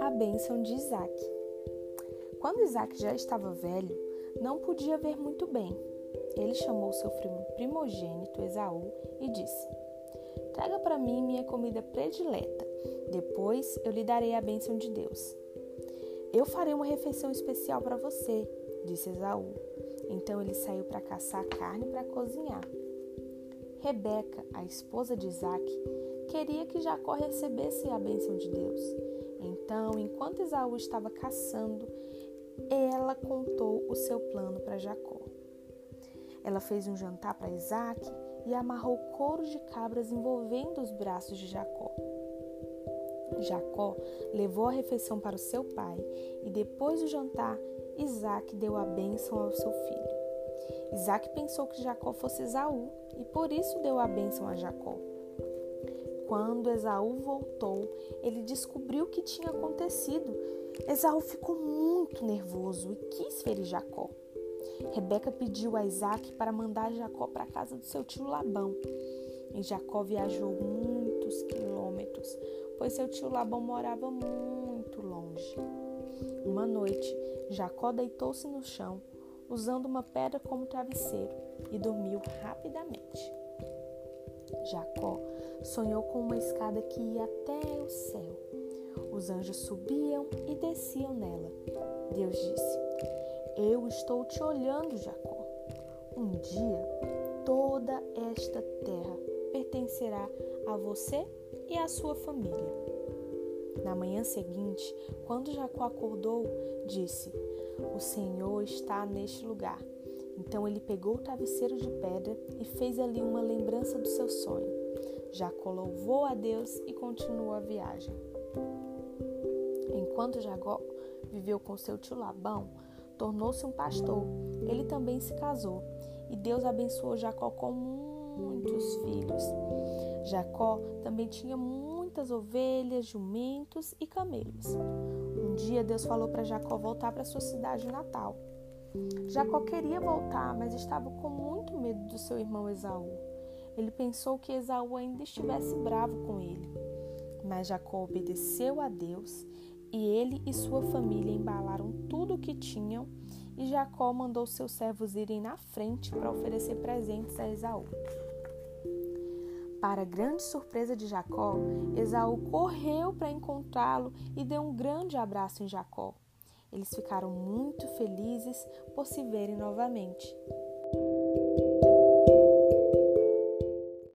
A bênção de Isaac. Quando Isaac já estava velho, não podia ver muito bem. Ele chamou seu primogênito Esaú e disse: Traga para mim minha comida predileta. Depois eu lhe darei a bênção de Deus. Eu farei uma refeição especial para você, disse Esaú. Então ele saiu para caçar carne para cozinhar. Rebeca, a esposa de Isaac, queria que Jacó recebesse a bênção de Deus. Então, enquanto Esaú estava caçando, ela contou o seu plano para Jacó. Ela fez um jantar para Isaac e amarrou couros de cabras envolvendo os braços de Jacó. Jacó levou a refeição para o seu pai e depois do jantar, Isaac deu a bênção ao seu filho. Isaac pensou que Jacó fosse Esaú e por isso deu a bênção a Jacó. Quando Esaú voltou, ele descobriu o que tinha acontecido. Esaú ficou muito nervoso e quis ferir Jacó. Rebeca pediu a Isaac para mandar Jacó para a casa do seu tio Labão. E Jacó viajou muitos quilômetros, pois seu tio Labão morava muito longe. Uma noite, Jacó deitou-se no chão, usando uma pedra como travesseiro, e dormiu rapidamente. Jacó sonhou com uma escada que ia até o céu. Os anjos subiam e desciam nela. Deus disse: Eu estou te olhando, Jacó. Um dia toda esta terra pertencerá a você e à sua família. Na manhã seguinte, quando Jacó acordou, disse: O Senhor está neste lugar. Então ele pegou o travesseiro de pedra e fez ali uma lembrança do seu sonho. Jacó louvou a Deus e continuou a viagem. Enquanto Jacó viveu com seu tio Labão, tornou-se um pastor. Ele também se casou e Deus abençoou Jacó com muitos filhos. Jacó também tinha muitas ovelhas, jumentos e camelos. Dia Deus falou para Jacó voltar para sua cidade natal. Jacó queria voltar, mas estava com muito medo do seu irmão Esaú. Ele pensou que Esaú ainda estivesse bravo com ele. Mas Jacó obedeceu a Deus e ele e sua família embalaram tudo o que tinham e Jacó mandou seus servos irem na frente para oferecer presentes a Esaú. Para grande surpresa de Jacó, Esaú correu para encontrá-lo e deu um grande abraço em Jacó. Eles ficaram muito felizes por se verem novamente.